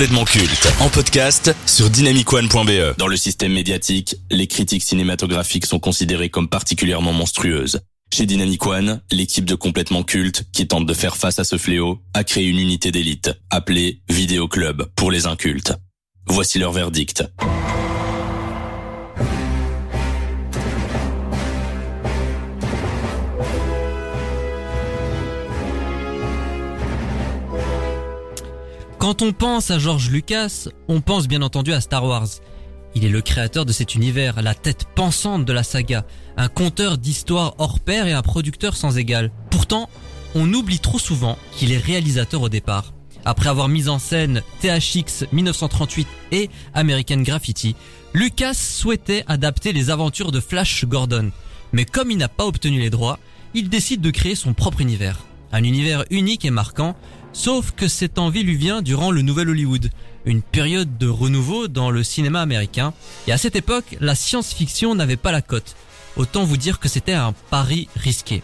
Complètement culte en podcast sur dynamicone.be. Dans le système médiatique, les critiques cinématographiques sont considérées comme particulièrement monstrueuses. Chez Dynamic l'équipe de complètement culte, qui tente de faire face à ce fléau, a créé une unité d'élite, appelée Vidéo Club, pour les incultes. Voici leur verdict. Quand on pense à George Lucas, on pense bien entendu à Star Wars. Il est le créateur de cet univers, la tête pensante de la saga, un conteur d'histoires hors pair et un producteur sans égal. Pourtant, on oublie trop souvent qu'il est réalisateur au départ. Après avoir mis en scène THX 1938 et American Graffiti, Lucas souhaitait adapter les aventures de Flash Gordon. Mais comme il n'a pas obtenu les droits, il décide de créer son propre univers. Un univers unique et marquant, sauf que cette envie lui vient durant le Nouvel Hollywood, une période de renouveau dans le cinéma américain. Et à cette époque, la science-fiction n'avait pas la cote. Autant vous dire que c'était un pari risqué.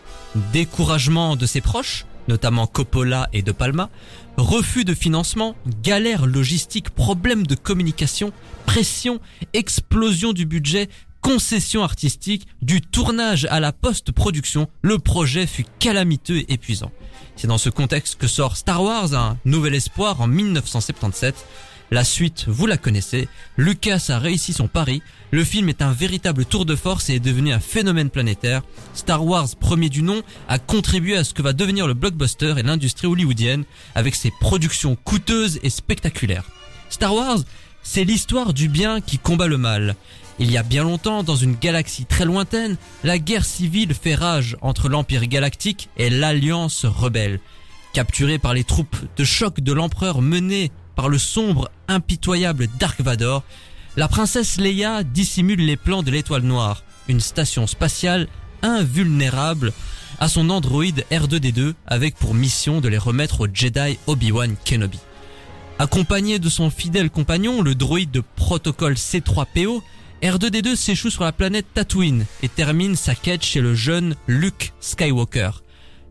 Découragement de ses proches, notamment Coppola et De Palma, refus de financement, galère logistique, problèmes de communication, pression, explosion du budget, concession artistique, du tournage à la post-production, le projet fut calamiteux et épuisant. C'est dans ce contexte que sort Star Wars, un nouvel espoir en 1977. La suite, vous la connaissez. Lucas a réussi son pari. Le film est un véritable tour de force et est devenu un phénomène planétaire. Star Wars, premier du nom, a contribué à ce que va devenir le blockbuster et l'industrie hollywoodienne avec ses productions coûteuses et spectaculaires. Star Wars, c'est l'histoire du bien qui combat le mal. Il y a bien longtemps, dans une galaxie très lointaine, la guerre civile fait rage entre l'Empire galactique et l'Alliance rebelle. Capturée par les troupes de choc de l'empereur menées par le sombre, impitoyable Dark Vador, la princesse Leia dissimule les plans de l'étoile noire, une station spatiale invulnérable à son androïde R2D2 avec pour mission de les remettre au Jedi Obi-Wan Kenobi. Accompagné de son fidèle compagnon, le droïde de protocole C3PO, R2D2 s'échoue sur la planète Tatooine et termine sa quête chez le jeune Luke Skywalker.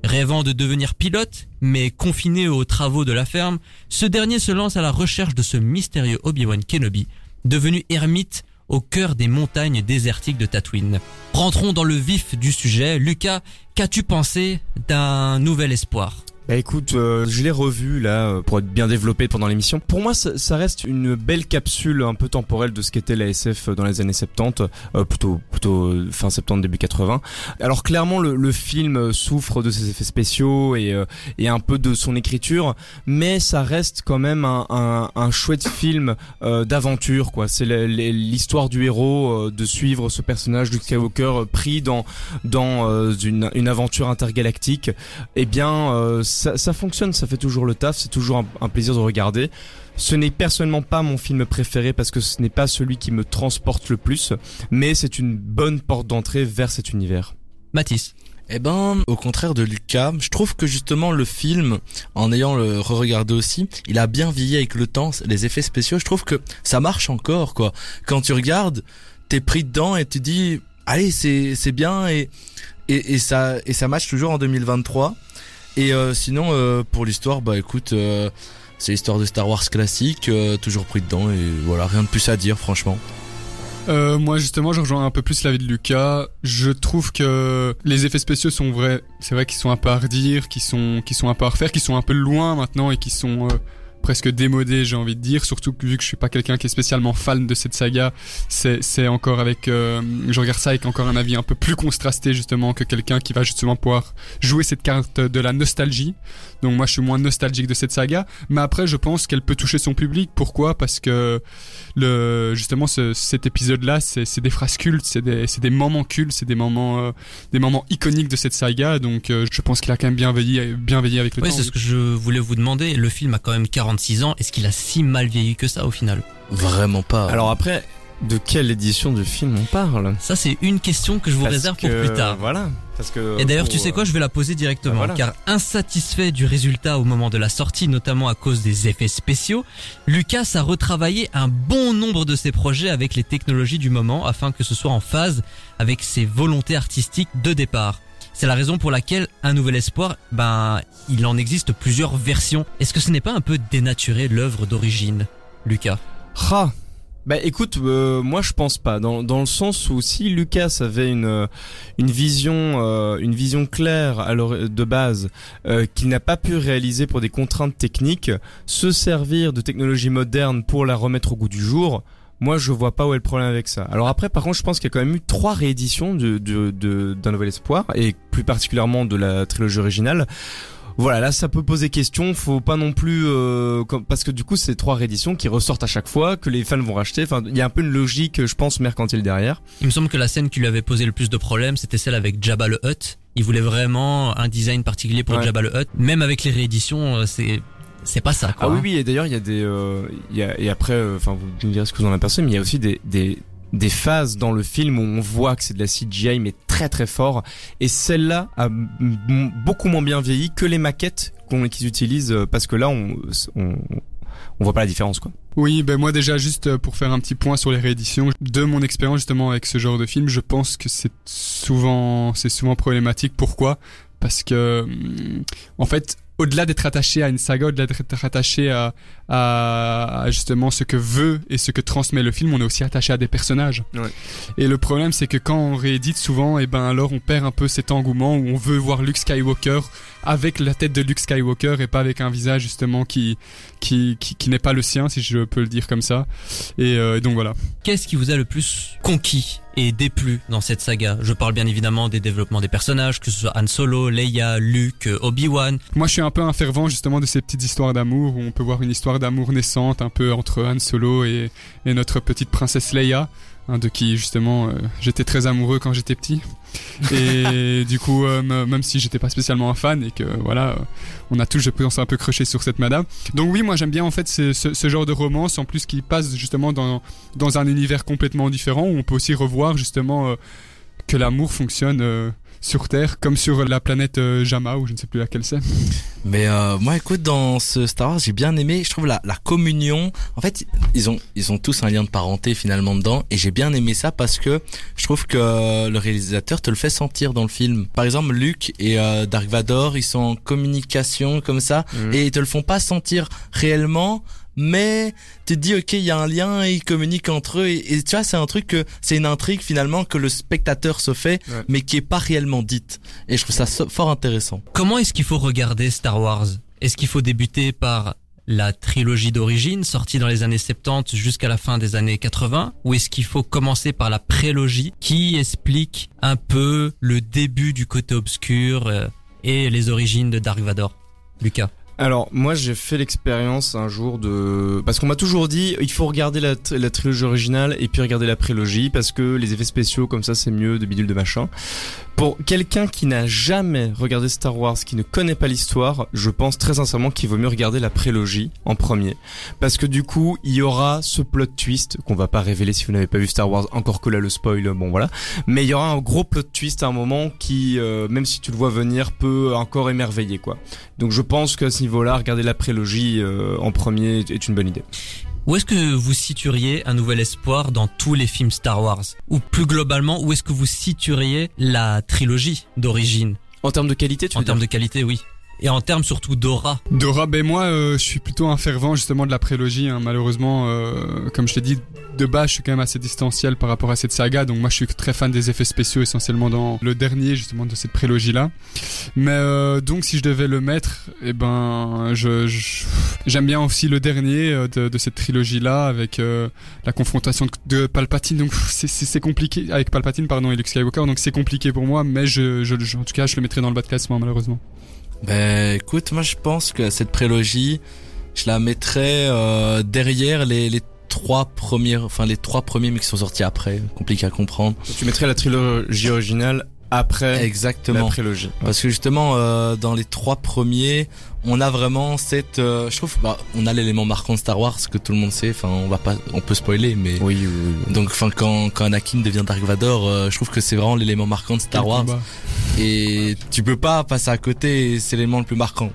Rêvant de devenir pilote, mais confiné aux travaux de la ferme, ce dernier se lance à la recherche de ce mystérieux Obi-Wan Kenobi, devenu ermite au cœur des montagnes désertiques de Tatooine. Rentrons dans le vif du sujet. Lucas, qu'as-tu pensé d'un nouvel espoir? Bah écoute, euh, je l'ai revu là euh, pour être bien développé pendant l'émission. Pour moi, ça, ça, reste une belle capsule un peu temporelle de ce qu'était la SF dans les années 70, euh, plutôt plutôt fin 70 début 80. Alors clairement, le, le film souffre de ses effets spéciaux et et un peu de son écriture, mais ça reste quand même un, un, un chouette film d'aventure quoi. C'est l'histoire du héros de suivre ce personnage du Skywalker pris dans dans une, une aventure intergalactique. Eh bien ça, fonctionne, ça fait toujours le taf, c'est toujours un, plaisir de regarder. Ce n'est personnellement pas mon film préféré parce que ce n'est pas celui qui me transporte le plus, mais c'est une bonne porte d'entrée vers cet univers. Mathis. Eh ben, au contraire de Lucas, je trouve que justement le film, en ayant le re-regardé aussi, il a bien vieilli avec le temps, les effets spéciaux, je trouve que ça marche encore, quoi. Quand tu regardes, t'es pris dedans et tu dis, allez, c'est, c'est bien et, et, et ça, et ça match toujours en 2023. Et euh, sinon, euh, pour l'histoire, bah écoute, euh, c'est l'histoire de Star Wars classique, toujours pris dedans, et voilà, rien de plus à dire, franchement. Euh, moi justement, je rejoins un peu plus l'avis de Lucas. Je trouve que les effets spéciaux sont vrais. C'est vrai qu'ils sont un peu à redire, qu'ils sont, qu'ils sont un peu à refaire, qu'ils sont un peu loin maintenant et qui sont presque démodé, j'ai envie de dire, surtout vu que je suis pas quelqu'un qui est spécialement fan de cette saga, c'est, encore avec, euh, je regarde ça avec encore un avis un peu plus contrasté justement que quelqu'un qui va justement pouvoir jouer cette carte de la nostalgie. Donc moi je suis moins nostalgique de cette saga, mais après je pense qu'elle peut toucher son public. Pourquoi? Parce que le justement ce, cet épisode-là, c'est, c'est des phrases cultes, c'est des, des moments cultes, c'est des moments, euh, des moments iconiques de cette saga. Donc euh, je pense qu'il a quand même bien veillé, bien veillé avec le oui, temps. c'est ce que je voulais vous demander. Le film a quand même 40 ans, est-ce qu'il a si mal vieilli que ça au final? Vraiment pas. Alors après, de quelle édition du film on parle? Ça c'est une question que je vous réserve pour plus tard. Voilà. Parce que et d'ailleurs, tu sais quoi, je vais la poser directement, car insatisfait du résultat au moment de la sortie, notamment à cause des effets spéciaux, Lucas a retravaillé un bon nombre de ses projets avec les technologies du moment afin que ce soit en phase avec ses volontés artistiques de départ. C'est la raison pour laquelle Un Nouvel Espoir, ben, il en existe plusieurs versions. Est-ce que ce n'est pas un peu dénaturé l'œuvre d'origine, Lucas? Ah bah écoute, euh, moi je pense pas. Dans, dans le sens où si Lucas avait une euh, une vision euh, une vision claire alors de base qu'il n'a pas pu réaliser pour des contraintes techniques, se servir de technologie moderne pour la remettre au goût du jour, moi je vois pas où est le problème avec ça. Alors après par contre je pense qu'il y a quand même eu trois rééditions de de, de d'un nouvel espoir et plus particulièrement de la trilogie originale voilà, là ça peut poser question, faut pas non plus euh, parce que du coup c'est trois rééditions qui ressortent à chaque fois que les fans vont racheter. Enfin, il y a un peu une logique, je pense, mercantile derrière. Il me semble que la scène qui lui avait posé le plus de problèmes, c'était celle avec Jabba le Hutt. Il voulait vraiment un design particulier pour Jabba le Hutt. Même avec les rééditions, euh, c'est c'est pas ça. Quoi, ah oui hein. oui et d'ailleurs il y a des euh, il y a, et après euh, enfin vous me direz ce que vous en apercevez mais il y a aussi des des des phases dans le film où on voit que c'est de la CGI mais très très fort et celle-là a beaucoup moins bien vieilli que les maquettes qu'on qu'ils utilisent euh, parce que là on, on on voit pas la différence quoi. Oui, ben moi déjà juste euh, pour faire un petit point sur les rééditions, de mon expérience justement avec ce genre de film, je pense que c'est souvent c'est souvent problématique. Pourquoi? Parce que hum, en fait au-delà d'être attaché à une saga, au-delà d'être attaché à, à, justement ce que veut et ce que transmet le film, on est aussi attaché à des personnages. Ouais. Et le problème, c'est que quand on réédite souvent, et eh ben alors on perd un peu cet engouement où on veut voir Luke Skywalker avec la tête de Luke Skywalker et pas avec un visage justement qui qui, qui, qui n'est pas le sien, si je peux le dire comme ça. Et, euh, et donc voilà. Qu'est-ce qui vous a le plus conquis? Et déplu dans cette saga Je parle bien évidemment des développements des personnages, que ce soit Han Solo, Leia, Luke, Obi-Wan. Moi, je suis un peu un fervent justement de ces petites histoires d'amour où on peut voir une histoire d'amour naissante un peu entre Han Solo et, et notre petite princesse Leia. Hein, de qui justement euh, j'étais très amoureux quand j'étais petit. Et du coup euh, même si j'étais pas spécialement un fan et que voilà euh, on a tous je pense un peu crushé sur cette madame. Donc oui moi j'aime bien en fait ce, ce, ce, genre de romance en plus qui passe justement dans dans un univers complètement différent où on peut aussi revoir justement que l'amour fonctionne sur Terre, comme sur la planète euh, Jama, ou je ne sais plus laquelle c'est. Mais euh, moi, écoute, dans ce Star Wars, j'ai bien aimé. Je trouve la, la communion. En fait, ils ont ils ont tous un lien de parenté finalement dedans, et j'ai bien aimé ça parce que je trouve que le réalisateur te le fait sentir dans le film. Par exemple, Luke et euh, Dark Vador, ils sont en communication comme ça, mmh. et ils te le font pas sentir réellement mais tu te dis ok il y a un lien ils communiquent entre eux et, tu vois c'est un truc que c'est une intrigue finalement que le spectateur se fait mais qui est pas réellement dite. Et je trouve ça fort intéressant. Comment est-ce qu'il faut regarder Star Wars? Est-ce qu'il faut débuter par la trilogie d'origine sortie dans les années 70 jusqu'à la fin des années 80 ou est-ce qu'il faut commencer par la prélogie qui explique un peu le début du côté obscur euh, et les origines de Dark Vador? Lucas alors moi j'ai fait l'expérience un jour de parce qu'on m'a toujours dit il faut regarder la, trilogie originale et puis regarder la prélogie parce que les effets spéciaux comme ça c'est mieux de bidule de machin. Pour quelqu'un qui n'a jamais regardé Star Wars, qui ne connaît pas l'histoire, je pense très sincèrement qu'il vaut mieux regarder la prélogie en premier parce que du coup il y aura ce plot twist qu'on va pas révéler si vous n'avez pas vu Star Wars encore que là le spoil bon voilà mais il y aura un gros plot twist à un moment qui euh, même si tu le vois venir peut encore émerveiller quoi. Donc je pense que niveau-là, regarder la prélogie euh, en premier est une bonne idée. Où est-ce que vous situeriez un nouvel espoir dans tous les films Star Wars? Ou plus globalement, où est-ce que vous situeriez la trilogie d'origine? En termes de qualité, tu En veux termes de qualité, oui. Et en termes surtout d'aura. D'aura, ben moi, euh, je suis plutôt un fervent justement de la prélogie. Hein. Malheureusement, euh, comme je t'ai dit, de base, je suis quand même assez distanciel par rapport à cette saga. Donc moi, je suis très fan des effets spéciaux, essentiellement dans le dernier justement de cette prélogie-là. Mais euh, donc, si je devais le mettre, eh ben, j'aime bien aussi le dernier de, cette trilogie-là avec la confrontation de Palpatine. Donc c'est compliqué avec Palpatine, pardon, et Luke Skywalker. Donc c'est compliqué pour moi, mais en tout cas, je le mettrai dans le bas de classement malheureusement. Ben écoute, moi je pense que cette prélogie, je la mettrais euh, derrière les, les trois premiers, enfin les trois premiers mais qui sont sortis après, compliqué à comprendre. Tu mettrais la trilogie originale après Exactement. la prélogie. Parce que justement, euh, dans les trois premiers, on a vraiment cette, euh, je trouve, bah, on a l'élément marquant de Star Wars que tout le monde sait. Enfin, on va pas, on peut spoiler, mais oui, oui, oui. donc, enfin, quand quand Anakin devient Dark Vador, euh, je trouve que c'est vraiment l'élément marquant de Star Wars. Et tu peux pas passer à côté. C'est l'élément le plus marquant.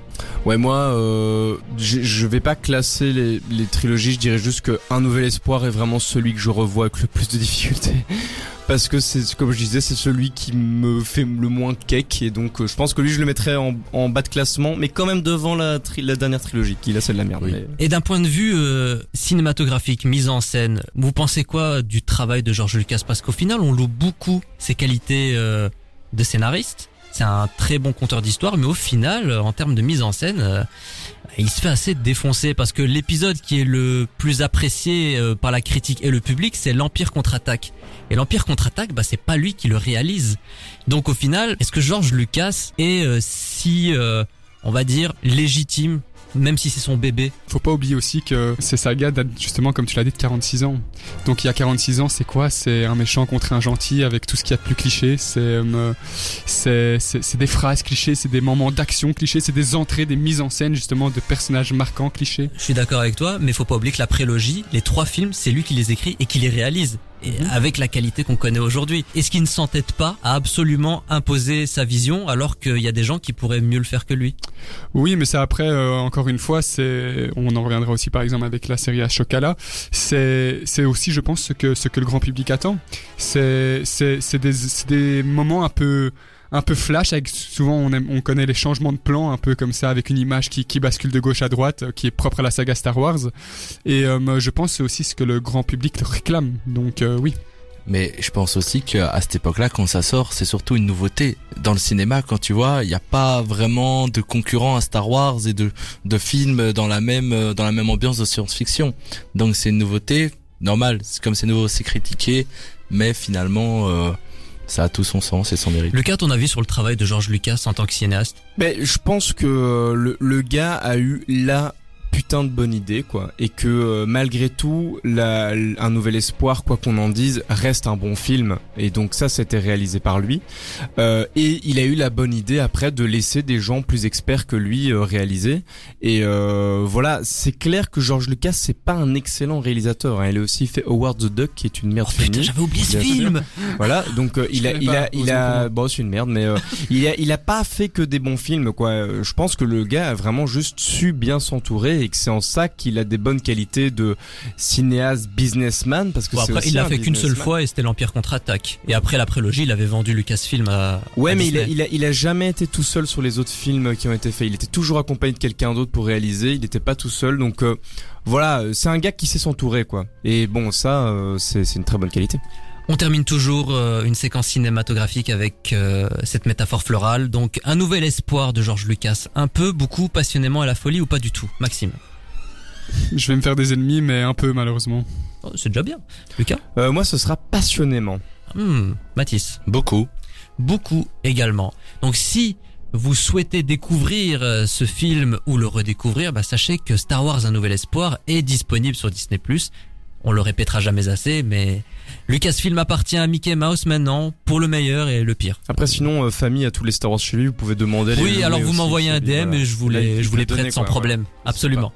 Ouais, moi, euh, je vais pas classer les, les trilogies. Je dirais juste que Un Nouvel Espoir est vraiment celui que je revois avec le plus de difficultés parce que c'est comme je disais, c'est celui qui me fait le moins cake et donc euh, je pense que lui je le mettrais en, en bas de classement, mais quand même devant la, tri- la dernière trilogie qui là c'est de la merde. Oui. mais- Et d'un point de vue euh, cinématographique, mise en scène, vous pensez quoi du travail de George Lucas? Parce qu'au final, on loue beaucoup ses qualités euh, de scénariste. C'est un très bon conteur d'histoire, mais au final, euh, en termes de mise en scène, euh, il se fait assez défoncer parce que l'épisode qui est le plus apprécié euh, par la critique et le public, c'est l'Empire contre-attaque. Et l'Empire contre-attaque, bah, c'est pas lui qui le réalise. Donc au final, est-ce que George Lucas est si, on va dire, légitime, même si c'est son bébé Faut pas oublier aussi que ces sagas datent justement, comme tu l'as dit, de 46 ans. Donc il y a 46 ans, c'est quoi? C'est un méchant contre un gentil avec tout ce qu'il y a de plus cliché. C'est euh, c'est des phrases clichés, c'est des moments d'action clichés, c'est des entrées, des mises en scène justement de personnages marquants clichés. Je suis d'accord avec toi, mais faut pas oublier que la prélogie, les trois films, c'est lui qui les écrit et qui les réalise. Et avec la qualité qu'on connaît aujourd'hui. Est-ce qu'il ne s'entête pas à absolument imposer sa vision alors qu'il y a des gens qui pourraient mieux le faire que lui Oui, mais ça après, euh, encore une fois, c'est, on en reviendra aussi par exemple avec la série Ashokala. C'est, c'est aussi, je pense, ce que ce que le grand public attend. C'est, c'est, c'est des, c'est des moments un peu un peu flash avec souvent on, aime, on connaît les changements de plan un peu comme ça avec une image qui, qui bascule de gauche à droite euh, qui est propre à la saga Star Wars et euh, je pense c'est aussi ce que le grand public réclame donc euh, oui Mais je pense aussi qu'à cette époque-là, quand ça sort, c'est surtout une nouveauté. Dans le cinéma, quand tu vois, il n'y a pas vraiment de concurrent à Star Wars et de, de films dans la même, euh, dans la même ambiance de science-fiction. Donc c'est une nouveauté, normal. Comme c'est nouveau, c'est critiqué, mais finalement, euh, ça a tout son sens et son mérite. Lucas, ton avis sur le travail de George Lucas en tant que cinéaste? Mais je pense que le, le gars a eu la putain de bonne idée quoi. Et que euh, malgré tout la, un nouvel espoir quoi qu'on en dise reste un bon film. Et donc ça c'était réalisé par lui. Euh, et il a eu la bonne idée après de laisser des gens plus experts que lui euh, réaliser. Et euh, voilà c'est clair que George Lucas c'est pas un excellent réalisateur hein. il a aussi fait Howard the Duck qui est une merde Oh putain, j'avais oublié ce film. Voilà, donc euh, il a, il a, il a, bon c'est une merde, mais euh, il a, il a pas fait que des bons films quoi. Je pense que le gars a vraiment juste su bien s'entourer et que c'est en ça qu'il a des bonnes qualités de cinéaste, businessman parce que Bon, après, il l'a fait qu'une seule fois et c'était l'Empire contre-attaque. Et après la prélogie, il avait vendu Lucasfilm à. Ouais, à mais il a, Disney. il a, il a jamais été tout seul sur les autres films qui ont été faits. Il était toujours accompagné de quelqu'un d'autre pour réaliser. Il n'était pas tout seul, donc euh, voilà, euh, c'est un gars qui sait s'entourer quoi. Et bon, ça, euh, c'est une très bonne qualité. On termine toujours euh, une séquence cinématographique avec euh, cette métaphore florale. Donc un nouvel espoir de George Lucas. Un peu, beaucoup, passionnément à la folie ou pas du tout Maxime? Je vais me faire des ennemis mais un peu malheureusement Oh, C'est déjà bien. Lucas? Euh, moi, ce sera passionnément. Hmm, Mathis? Beaucoup. Beaucoup également. Donc si vous souhaitez découvrir ce film ou le redécouvrir, bah, sachez que Star Wars Un Nouvel Espoir est disponible sur Disney+. On le répétera jamais assez, mais Lucasfilm appartient à Mickey Mouse maintenant, pour le meilleur et le pire. Après, sinon, euh, famille à tous les Star Wars chez lui, vous pouvez demander. Oui, alors vous m'envoyez un DM et je vous les, je vous les prête sans quoi, problème. ouais. Absolument.